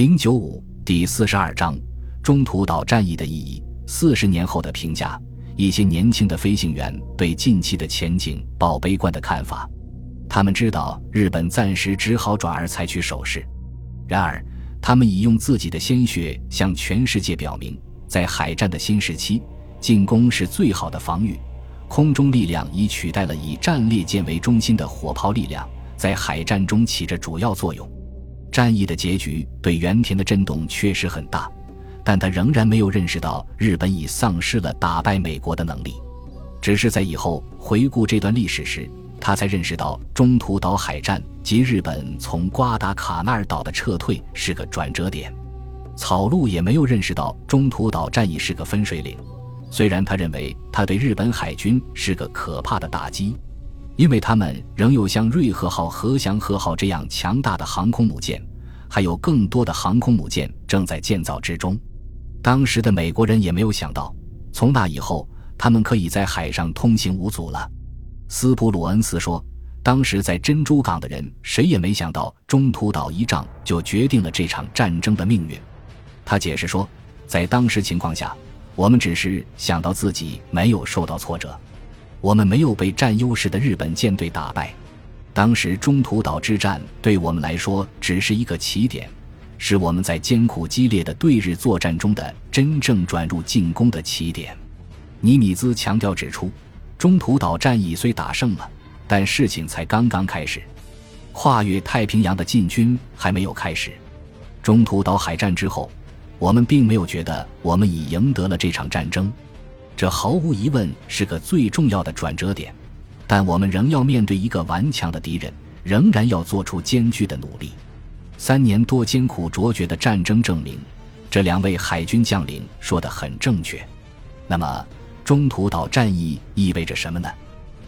零九五第四十二章中途岛战役的意义。四十年后的评价，一些年轻的飞行员对近期的前景抱悲观的看法。他们知道日本暂时只好转而采取守势，然而他们已用自己的鲜血向全世界表明，在海战的新时期，进攻是最好的防御。空中力量已取代了以战列舰为中心的火炮力量，在海战中起着主要作用。战役的结局对原田的震动确实很大，但他仍然没有认识到日本已丧失了打败美国的能力。只是在以后回顾这段历史时，他才认识到中途岛海战及日本从瓜达卡纳尔岛的撤退是个转折点。草鹿也没有认识到中途岛战役是个分水岭，虽然他认为他对日本海军是个可怕的打击。因为他们仍有像瑞鹤号和翔鹤号这样强大的航空母舰，还有更多的航空母舰正在建造之中。当时的美国人也没有想到，从那以后，他们可以在海上通行无阻了。斯普鲁恩斯说：“当时在珍珠港的人，谁也没想到中途岛一仗就决定了这场战争的命运。”他解释说：“在当时情况下，我们只是想到自己没有受到挫折。”我们没有被占优势的日本舰队打败，当时中途岛之战对我们来说只是一个起点，是我们在艰苦激烈的对日作战中的真正转入进攻的起点。尼米兹强调指出，中途岛战役虽打胜了，但事情才刚刚开始，跨越太平洋的进军还没有开始。中途岛海战之后，我们并没有觉得我们已赢得了这场战争。这毫无疑问是个最重要的转折点，但我们仍要面对一个顽强的敌人，仍然要做出艰巨的努力。三年多艰苦卓绝的战争证明，这两位海军将领说的很正确。那么，中途岛战役意味着什么呢？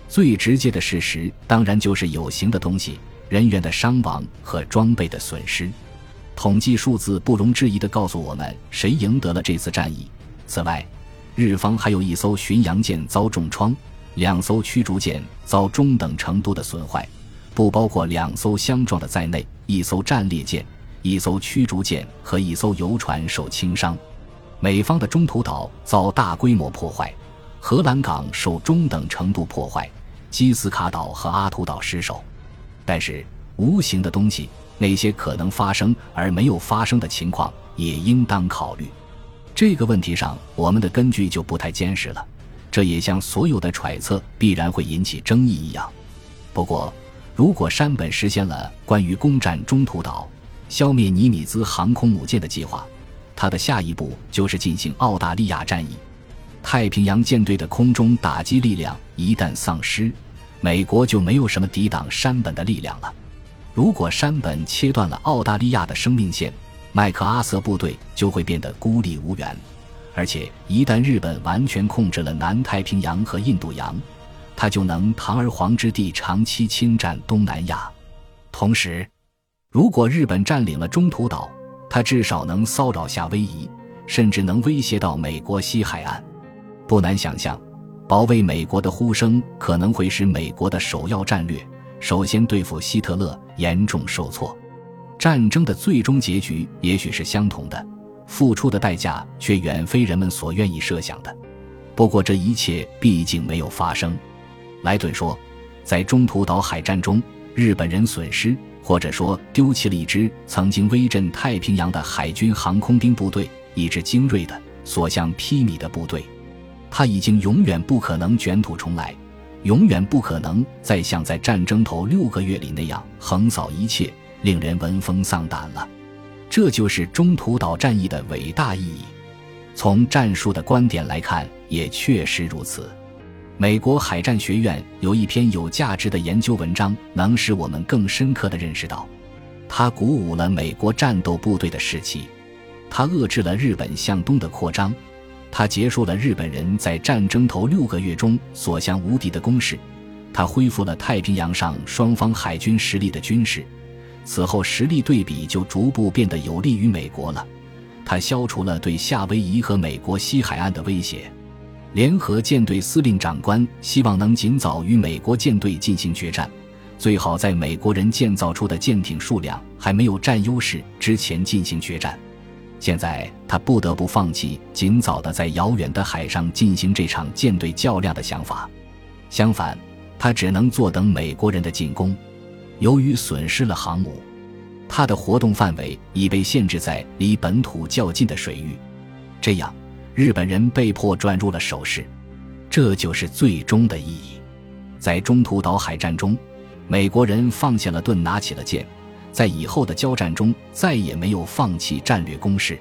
最直接的事实当然就是有形的东西，人员的伤亡和装备的损失。统计数字不容置疑地告诉我们，谁赢得了这次战役。此外，日方还有一艘巡洋舰遭重创，两艘驱逐舰遭中等程度的损坏，不包括两艘相撞的在内，一艘战列舰、一艘驱逐舰和一艘游船受轻伤。美方的中途岛遭大规模破坏，荷兰港受中等程度破坏，基斯卡岛和阿图岛失守。但是，无形的东西，那些可能发生而没有发生的情况，也应当考虑。这个问题上，我们的根据就不太坚实了。这也像所有的揣测必然会引起争议一样。不过，如果山本实现了关于攻占中途岛、消灭尼米兹航空母舰的计划，他的下一步就是进行澳大利亚战役。太平洋舰队的空中打击力量一旦丧失，美国就没有什么抵挡山本的力量了。如果山本切断了澳大利亚的生命线，麦克阿瑟部队就会变得孤立无援，而且一旦日本完全控制了南太平洋和印度洋，他就能堂而皇之地长期侵占东南亚。同时，如果日本占领了中途岛，他至少能骚扰夏威夷，甚至能威胁到美国西海岸。不难想象，保卫美国的呼声可能会使美国的首要战略——首先对付希特勒——严重受挫。战争的最终结局也许是相同的，付出的代价却远非人们所愿意设想的。不过这一切毕竟没有发生。莱顿说，在中途岛海战中，日本人损失或者说丢弃了一支曾经威震太平洋的海军航空兵部队，一支精锐的、所向披靡的部队。他已经永远不可能卷土重来，永远不可能再像在战争头六个月里那样横扫一切。令人闻风丧胆了，这就是中途岛战役的伟大意义。从战术的观点来看，也确实如此。美国海战学院有一篇有价值的研究文章，能使我们更深刻地认识到，它鼓舞了美国战斗部队的士气，它遏制了日本向东的扩张，它结束了日本人在战争头六个月中所向无敌的攻势，它恢复了太平洋上双方海军实力的军事。此后，实力对比就逐步变得有利于美国了。他消除了对夏威夷和美国西海岸的威胁。联合舰队司令长官希望能尽早与美国舰队进行决战，最好在美国人建造出的舰艇数量还没有占优势之前进行决战。现在他不得不放弃尽早的在遥远的海上进行这场舰队较量的想法，相反，他只能坐等美国人的进攻。由于损失了航母，它的活动范围已被限制在离本土较近的水域，这样，日本人被迫转入了守势。这就是最终的意义。在中途岛海战中。美国人放下了盾，拿起了剑，在以后的交战中再也没有放弃战略攻势。